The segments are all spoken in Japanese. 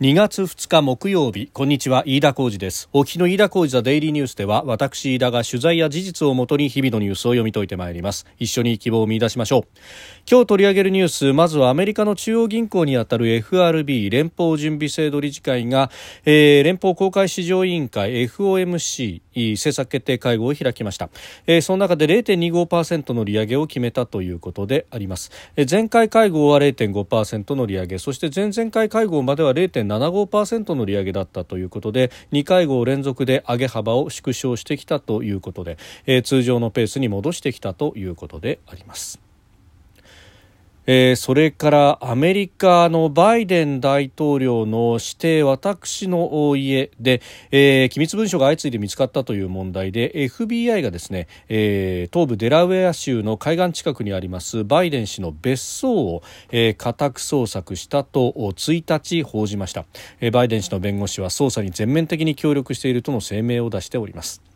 2月2日木曜日。こんにちは飯田浩二です。お日の飯田浩二ザデイリーニュースでは私飯田が取材や事実をもとに日々のニュースを読み解いてまいります。一緒に希望を見出しましょう。今日取り上げるニュースまずはアメリカの中央銀行にあたる FRB 連邦準備制度理事会が、えー、連邦公開市場委員会 FOMC 政策決定会合を開きました、えー、その中で0.25%の利上げを決めたということであります、えー、前回会合は0.5%の利上げそして前々回会合までは0.75%の利上げだったということで2会合連続で上げ幅を縮小してきたということで、えー、通常のペースに戻してきたということであります。えー、それからアメリカのバイデン大統領の指定私の家で、えー、機密文書が相次いで見つかったという問題で FBI がですね、えー、東部デラウェア州の海岸近くにありますバイデン氏の別荘を、えー、家宅捜索したと1日報じました、えー、バイデン氏の弁護士は捜査に全面的に協力しているとの声明を出しております。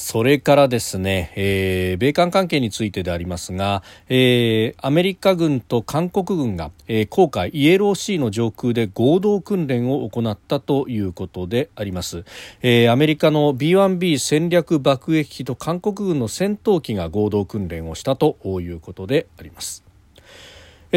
それからですね、えー、米韓関係についてでありますが、えー、アメリカ軍と韓国軍が、えー、航海イエローシーの上空で合同訓練を行ったということであります、えー、アメリカの B1B 戦略爆撃機と韓国軍の戦闘機が合同訓練をしたということであります。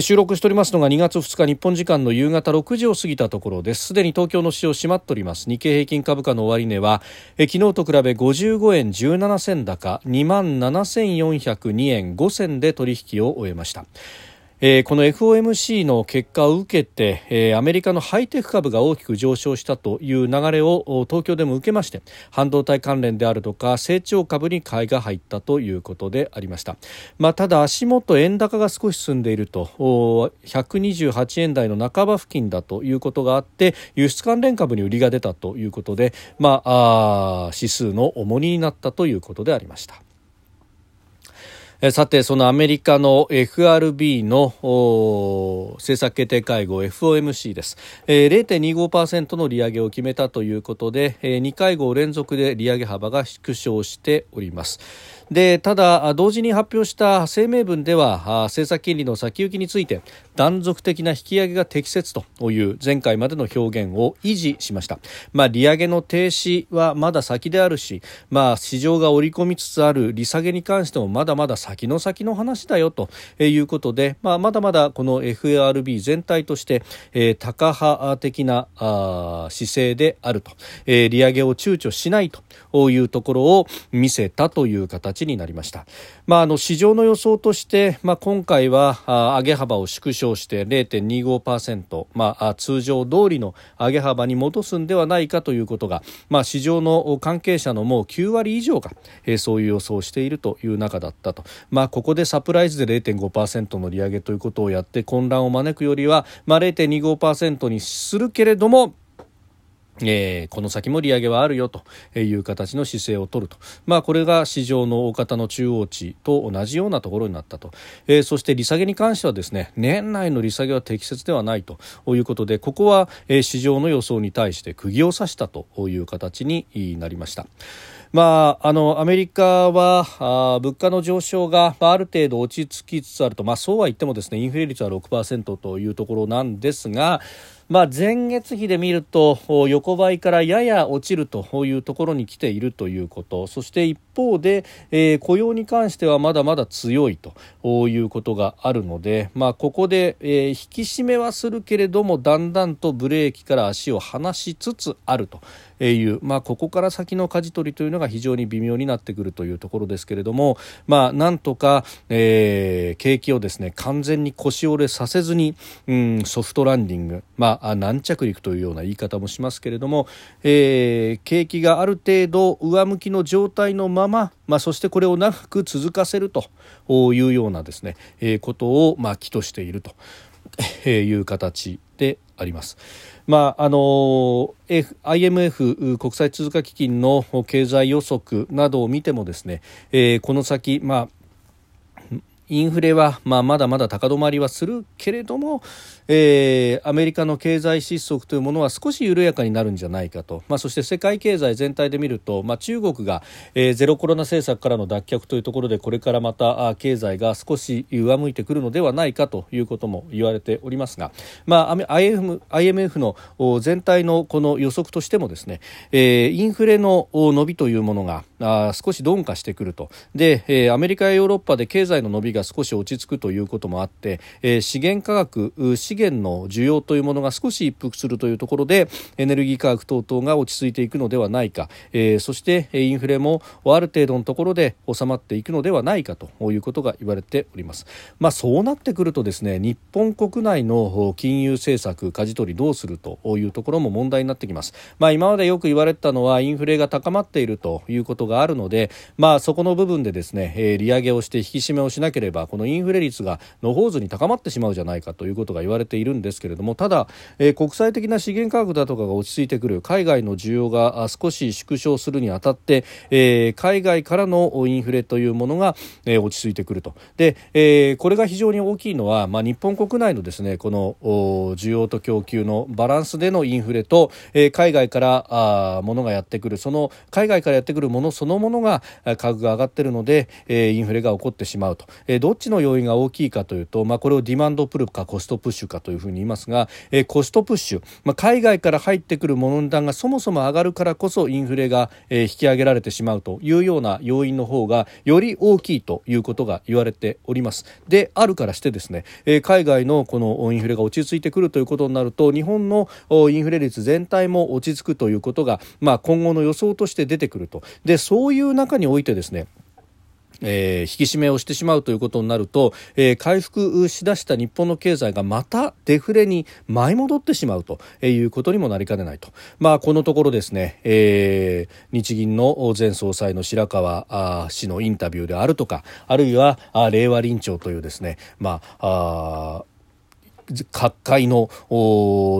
収録しておりますのが2月2日日本時間の夕方6時を過ぎたところです。すでに東京の市場閉まっております。日経平均株価の終値は昨日と比べ55円17銭高2万7402円5銭で取引を終えました。えー、この FOMC の結果を受けて、えー、アメリカのハイテク株が大きく上昇したという流れを東京でも受けまして半導体関連であるとか成長株に買いが入ったということでありました、まあ、ただ足元円高が少し進んでいると128円台の半ば付近だということがあって輸出関連株に売りが出たということで、まあ、あ指数の重荷になったということでありました。さて、そのアメリカの FRB の政策決定会合 FOMC です。0.25%の利上げを決めたということで、2会合連続で利上げ幅が縮小しております。でただ、同時に発表した声明文では政策金利の先行きについて断続的な引き上げが適切という前回までの表現を維持しました、まあ、利上げの停止はまだ先であるし、まあ、市場が織り込みつつある利下げに関してもまだまだ先の先の話だよということで、まあ、まだまだこの FRB 全体として、えー、高派的なあ姿勢であると、えー、利上げを躊躇しないというところを見せたという形になりました。まあ、あの市場の予想として、まあ、今回は上げ幅を縮小して0.25%、まあ、通常通りの上げ幅に戻すんではないかということが、まあ、市場の関係者のもう9割以上が、え、そういう予想をしているという中だったと、まあ、ここでサプライズで0.5%の利上げということをやって混乱を招くよりは、まあ、0.25%にするけれどもえー、この先も利上げはあるよという形の姿勢を取ると、まあ、これが市場の大方の中央値と同じようなところになったと、えー、そして利下げに関してはですね年内の利下げは適切ではないということでここは、市場の予想に対して釘を刺したという形になりました。まあ、あのアメリカはあ物価の上昇が、まあ、ある程度落ち着きつつあると、まあ、そうは言ってもですねインフレ率は6%というところなんですが、まあ、前月比で見ると横ばいからやや落ちるというところに来ているということ。そして一方で、えー、雇用に関してはまだまだ強いということがあるので、まあ、ここで、えー、引き締めはするけれどもだんだんとブレーキから足を離しつつあると。いう、まあ、ここから先の舵取りというのが非常に微妙になってくるというところですけれども、まあ、なんとか、えー、景気をですね完全に腰折れさせずに、うん、ソフトランディング、まあ、軟着陸というような言い方もしますけれども、えー、景気がある程度上向きの状態のまま、まあ、そしてこれを長く続かせるというようなですね、えー、ことを、まあ、起としているという形であります。まああの IMF 国際通貨基金の経済予測などを見てもですね、えー、この先、まあインフレは、まあ、まだまだ高止まりはするけれども、えー、アメリカの経済失速というものは少し緩やかになるんじゃないかと、まあ、そして世界経済全体で見ると、まあ、中国が、えー、ゼロコロナ政策からの脱却というところでこれからまたあ経済が少し上向いてくるのではないかということも言われておりますが、まあ、IMF, IMF の全体のこの予測としてもですね、えー、インフレの伸びというものがあ少し鈍化してくると。で、えー、アメリカやヨーロッパで経済の伸びが少し落ち着くということもあって、えー、資源価格資源の需要というものが少し一服するというところでエネルギー価格等々が落ち着いていくのではないか、えー、そしてインフレもある程度のところで収まっていくのではないかということが言われております。まあ、そうなってくるとですね日本国内の金融政策舵取りどうするというところも問題になってきます。まあ、今までよく言われたのはインフレが高まっているということがあるので、まあ、そこの部分でですね、えー、利上げをして引き締めをしなければこのインフレ率がのほうずに高まってしまうじゃないかということが言われているんですけれどもただ、えー、国際的な資源価格だとかが落ち着いてくる海外の需要が少し縮小するにあたって、えー、海外からのインフレというものが、えー、落ち着いてくると。で、えー、これが非常に大きいのは、まあ、日本国内のですねこの需要と供給のバランスでのインフレと、えー、海外からあ物がやってくる。その海外からやってくるものそのものが価格が上がっているので、えー、インフレが起こってしまうと、どっちの要因が大きいかというと、まあ、これをディマンドプルかコストプッシュかというふうに言いますが、え、コストプッシュ、まあ、海外から入ってくる物の値段がそもそも上がるからこそインフレが、え、引き上げられてしまうというような要因の方がより大きいということが言われております。であるからしてですね、え、海外のこのインフレが落ち着いてくるということになると日本のインフレ率全体も落ち着くということが、まあ、今後の予想として出てくると。でそういう中においてですねえー、引き締めをしてしまうということになると、えー、回復しだした日本の経済がまたデフレに舞い戻ってしまうということにもなりかねないと、まあ、このところですね、えー、日銀の前総裁の白川氏のインタビューであるとかあるいは令和臨調というですね、まあ各界の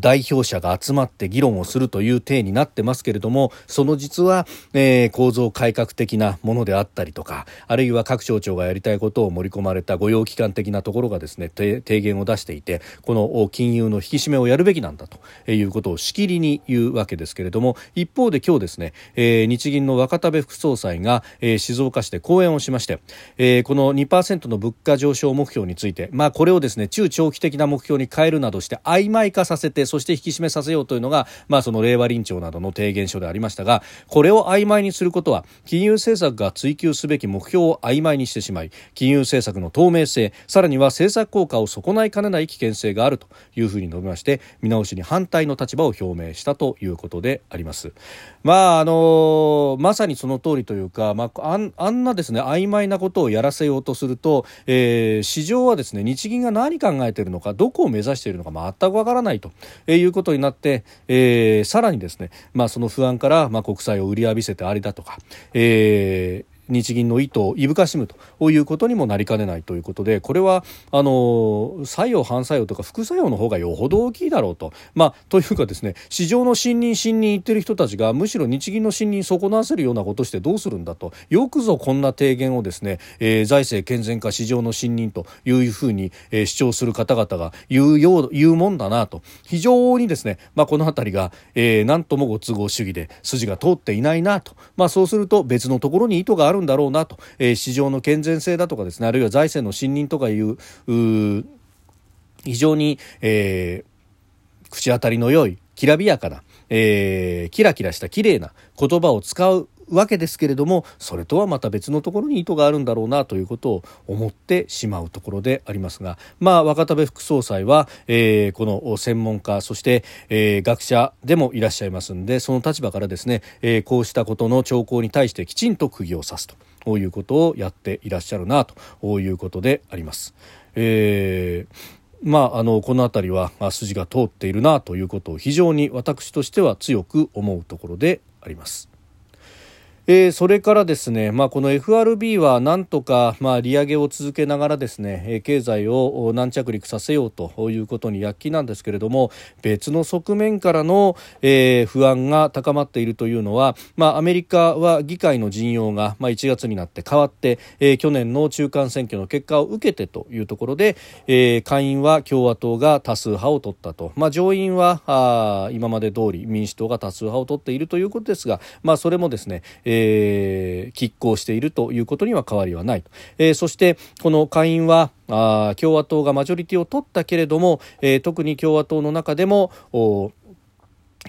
代表者が集まって議論をするという体になってますけれどもその実は、えー、構造改革的なものであったりとかあるいは各省庁がやりたいことを盛り込まれた御用機関的なところがですね提言を出していてこの金融の引き締めをやるべきなんだということをしきりに言うわけですけれども一方で今日ですね、えー、日銀の若田部副総裁が、えー、静岡市で講演をしまして、えー、この2%の物価上昇目標について、まあ、これをですね中長期的な目標に変えるなどして曖昧化させてそして引き締めさせようというのが、まあ、その令和臨調などの提言書でありましたがこれを曖昧にすることは金融政策が追求すべき目標を曖昧にしてしまい金融政策の透明性さらには政策効果を損ないかねない危険性があるというふうに述べまして見直しに反対の立場を表明したということであります。まああのまさにその通りというか、まあ、あんなですね曖昧なことをやらせようとすると、えー、市場はですね日銀が何考えているのかどこを目指しているのか全くわからないということになって、えー、さらにですね、まあ、その不安から、まあ、国債を売り浴びせてありだとか、えー日銀の意図をいぶかしむということにもなりかねないということでこれはあの作用反作用とか副作用の方がよほど大きいだろうと、まあ、というかですね市場の信任信任言ってる人たちがむしろ日銀の信任損なわせるようなことしてどうするんだと。よくぞこんな提言をですね、えー、財政健全化市場の信任というふうに、えー、主張する方々が言うよう言うもんだなと。非常にですね、まあ、この辺りが、えー、何ともご都合主義で筋が通っていないなと、まあ、そうすると別のところに意図があるるんだろうなと、えー、市場の健全性だとかですねあるいは財政の信任とかいう非常に、えー、口当たりの良いきらびやかな、えー、キラキラした綺麗な言葉を使うわけですけれどもそれとはまた別のところに意図があるんだろうなということを思ってしまうところでありますが、まあ、若田部副総裁は、えー、この専門家そして、えー、学者でもいらっしゃいますんでその立場からですね、えー、こうしたことの兆候に対してきちんと釘を刺すということをやっていらっしゃるなということであります。えーまあ、あのこの辺りは筋が通っているなということを非常に私としては強く思うところであります。えー、それからですね、まあ、この FRB はなんとか、まあ、利上げを続けながらですね、経済を軟着陸させようということに躍起なんですけれども別の側面からの、えー、不安が高まっているというのは、まあ、アメリカは議会の陣容が、まあ、1月になって変わって、えー、去年の中間選挙の結果を受けてというところで、えー、下院は共和党が多数派を取ったと、まあ、上院はあ今まで通り民主党が多数派を取っているということですが、まあ、それもですね、えーえー、拮抗しているということには変わりはないと、えー、そしてこの下院はあ共和党がマジョリティを取ったけれども、えー、特に共和党の中でも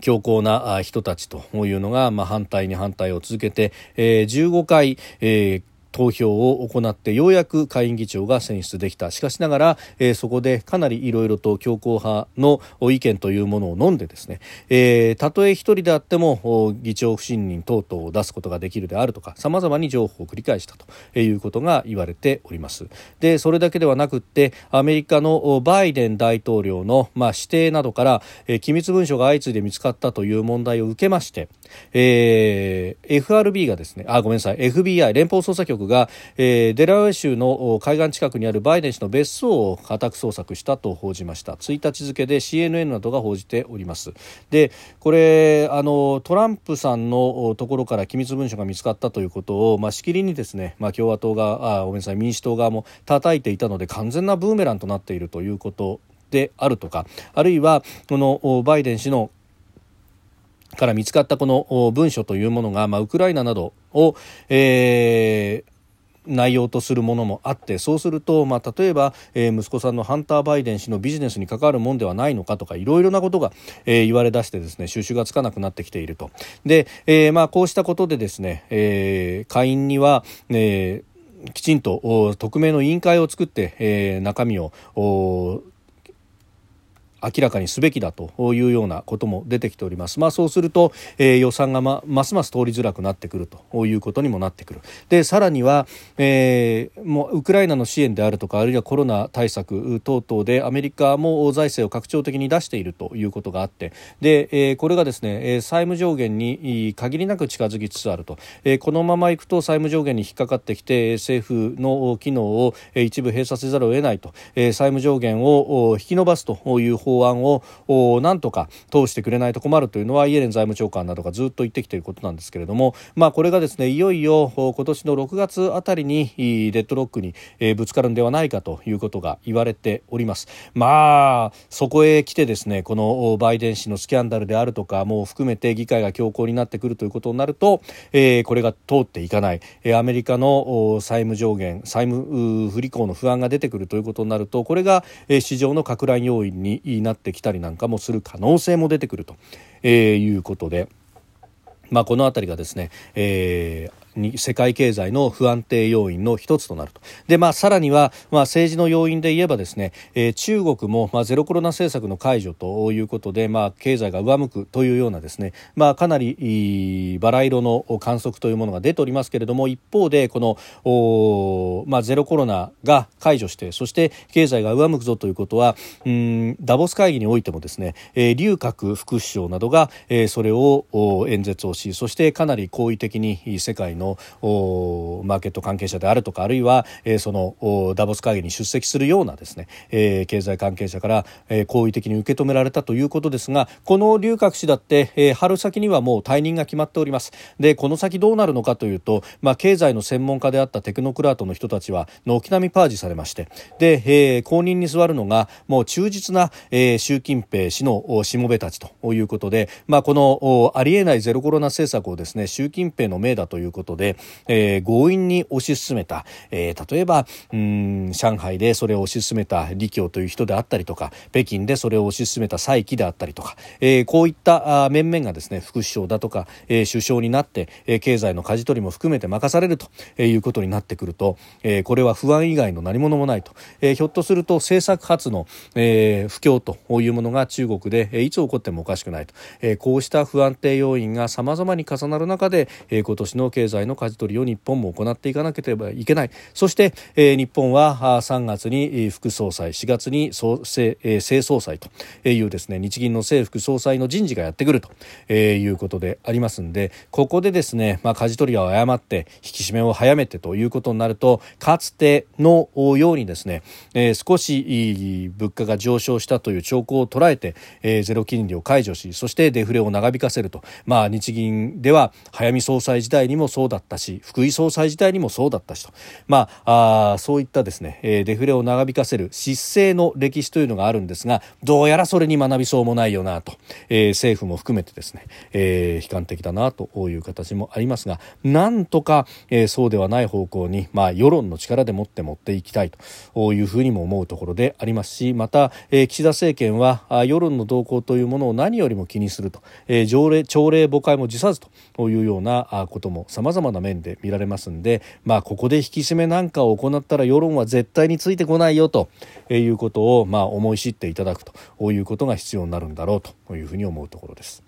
強硬な人たちというのが、まあ、反対に反対を続けて、えー、15回、えー投票を行ってようやく下院議長が選出できた。しかしながら、えー、そこでかなりいろいろと強硬派の意見というものを飲んでですね、えー、たとえ一人であっても議長不信任等々を出すことができるであるとかさまざまに情報を繰り返したということが言われております。でそれだけではなくってアメリカのバイデン大統領の、まあ、指定などから、えー、機密文書が相次いで見つかったという問題を受けまして、えー、FRB がですねあごめんなさい FBI 連邦捜査局が、えー、デラウェ州の海岸近くにあるバイデン氏の別荘を家宅捜索したと報じました。1日付で CNN などが報じております。でこれあのトランプさんのところから機密文書が見つかったということを、まあ、しきりにですね、まあ、共和党があごめんなさい民主党側も叩いていたので完全なブーメランとなっているということであるとかあるいはこのバイデン氏のから見つかったこの文書というものが、まあ、ウクライナなどを、えー、内容とするものもあってそうすると、まあ、例えば、えー、息子さんのハンター・バイデン氏のビジネスに関わるもんではないのかとかいろいろなことが、えー、言われ出してですね収拾がつかなくなってきていると。で、えーまあ、こうしたことでですね、えー、下院には、えー、きちんと匿名の委員会を作って、えー、中身を明らかにすべきだというようなことも出てきております。まあ、そうすると、えー、予算がまますます通りづらくなってくるということにもなってくる。でさらには、えー、もうウクライナの支援であるとかあるいはコロナ対策等々でアメリカも財政を拡張的に出しているということがあってで、えー、これがですね債務上限に限りなく近づきつつあると、えー、このままいくと債務上限に引っかかってきて政府の機能を一部閉鎖せざるを得ないと、えー、債務上限を引き延ばすという法法案をなんとか通してくれないと困るというのはイエレン財務長官などがずっと言ってきていることなんですけれども、まあ、これがですねいよいよ今年の6月あたりにデッドロックにぶつかるんではないかということが言われております。まあそこへ来てですねこのバイデン氏のスキャンダルであるとかも含めて議会が強硬になってくるということになると、えー、これが通っていかない、えアメリカの債務上限債務不履行の不安が出てくるということになるとこれがえ市場の拡乱要因になってきたりなんかもする可能性も出てくると、えー、いうことで。まあ、この辺りがですね、えー、に世界経済の不安定要因の一つとなると。で、まあ、さらには、まあ、政治の要因で言えばですね、えー、中国も、まあ、ゼロコロナ政策の解除ということで、まあ、経済が上向くというようなですね、まあ、かなりバラ色の観測というものが出ておりますけれども一方でこの、まあ、ゼロコロナが解除してそして経済が上向くぞということはうんダボス会議においてもですね、えー、劉鶴副首相などが、えー、それを演説をしそしてかなり好意的に世界ののマーケット関係者であるとかあるいは、えー、そのダボス会議に出席するようなですね、えー、経済関係者から、えー、好意的に受け止められたということですがこの龍角氏だって、えー、春先にはもう退任が決まっております。でこの先どうなるのかというと、まあ、経済の専門家であったテクノクラートの人たちは軒並みパージされましてで、えー、後任に座るのがもう忠実な、えー、習近平氏のしもべたちということで、まあ、このありえないゼロコロナ政策をですね習近平の命だということことで、えー、強引に推し進めた、えー、例えばうん上海でそれを推し進めた李強という人であったりとか北京でそれを推し進めた蔡奇であったりとか、えー、こういった面々がですね副首相だとか、えー、首相になって、えー、経済の舵取りも含めて任されるということになってくると、えー、これは不安以外の何者もないと、えー、ひょっとすると政策発の、えー、不況というものが中国で、えー、いつ起こってもおかしくないと、えー、こうした不安定要因が様々に重なる中で、えー、今年の経済際の舵取りを日本も行っていかなければいけない。そして、えー、日本は3月に副総裁4月に総正,、えー、正総裁というですね日銀の正副総裁の人事がやってくると、えー、いうことでありますんでここでですね、まあ、舵取りを誤って引き締めを早めてということになるとかつてのようにですね、えー、少し物価が上昇したという兆候を捉えて、えー、ゼロ金利を解除しそしてデフレを長引かせると、まあ、日銀では早見総裁時代にもそうだったし福井総裁時代にもそうだったしと、まあ、あそういったですね、え、デフレを長引かせる失勢の歴史というのがあるんですがどうやらそれに学びそうもないよなと、えー、政府も含めてですね、えー、悲観的だなという形もありますがなんとか、えー、そうではない方向に、まあ、世論の力でもって持っていきたいと。いうふうにも思うところでありますしまた、えー、岸田政権は世論の動向というものを何よりも気にすると、えー、条例朝令暮改も辞さずというようなこともさまざまな面で見られますんで、まあ、ここで引き締めなんかを行ったら世論は絶対についてこないよということを、まあ、思い知っていただくということが必要になるんだろうというふうに思うところです。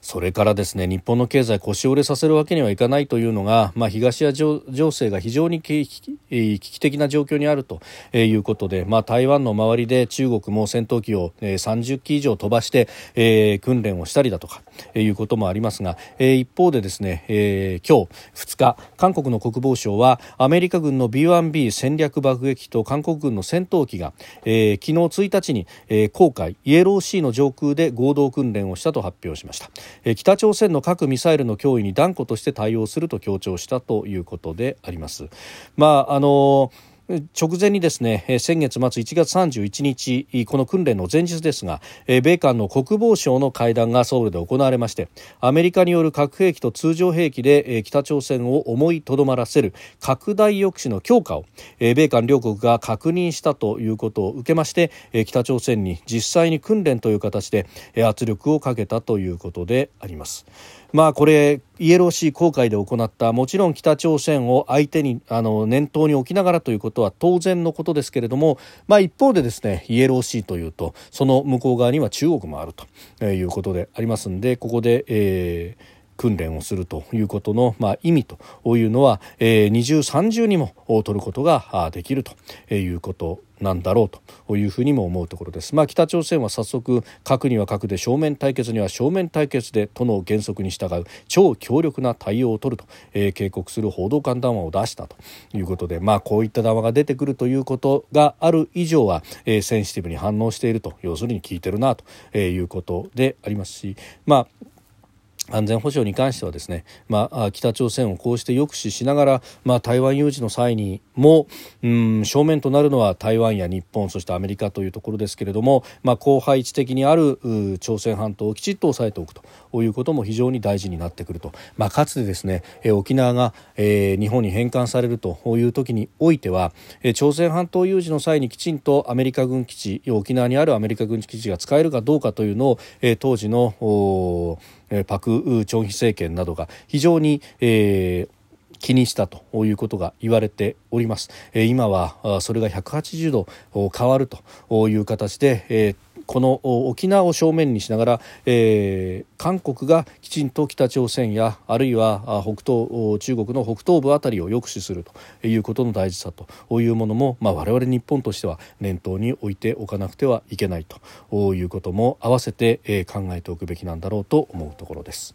それからですね日本の経済腰折れさせるわけにはいかないというのが、まあ、東アジア情勢が非常に危機的な状況にあるということで、まあ、台湾の周りで中国も戦闘機を30機以上飛ばして、えー、訓練をしたりだとかいうこともありますが、えー、一方でですね、えー、今日2日韓国の国防省はアメリカ軍の B1B 戦略爆撃と韓国軍の戦闘機が、えー、昨日1日に、えー、航海イエローシーの上空で合同訓練をしたと発表しました。北朝鮮の核・ミサイルの脅威に断固として対応すると強調したということであります。まああの直前にですね先月末1月31日この訓練の前日ですが米韓の国防省の会談がソウルで行われましてアメリカによる核兵器と通常兵器で北朝鮮を思いとどまらせる拡大抑止の強化を米韓両国が確認したということを受けまして北朝鮮に実際に訓練という形で圧力をかけたということであります。まあこれイエローシー公開で行ったもちろん北朝鮮を相手にあの念頭に置きながらということは当然のことですけれども、まあ、一方でですねイエローシーというとその向こう側には中国もあるということでありますんでここで、えー訓練をするということの、まあ、意味というのは、えー、二重三重にも取ることができるということなんだろうというふうにも思うところです。まあ、北朝鮮は早速核には核で正面対決には正面対決でとの原則に従う超強力な対応を取ると、えー、警告する報道官談話を出したということで、まあ、こういった談話が出てくるということがある以上は、えー、センシティブに反応していると要するに聞いてるなということでありますし、まあ安全保障に関してはですね、まあ、北朝鮮をこうして抑止しながら、まあ、台湾有事の際にも、うん、正面となるのは台湾や日本そしてアメリカというところですけれども、まあ、広範位置的にある朝鮮半島をきちっと押さえておくということも非常に大事になってくると、まあ、かつてですね、え沖縄が、えー、日本に返還されるという時においては、え朝鮮半島有事の際にきちんとアメリカ軍基地沖縄にあるアメリカ軍基地が使えるかどうかというのを、えー、当時のパク・チョンヒ政権などが非常に、えー気にしたということが言われております。今はそれが180度変わるという形で、この沖縄を正面にしながら、えー、韓国がきちんと北朝鮮やあるいは北東中国の北東部あたりを抑止するということの大事さというものも、まあ、我々日本としては念頭に置いておかなくてはいけないということも併せて、え、考えておくべきなんだろうと思うところです。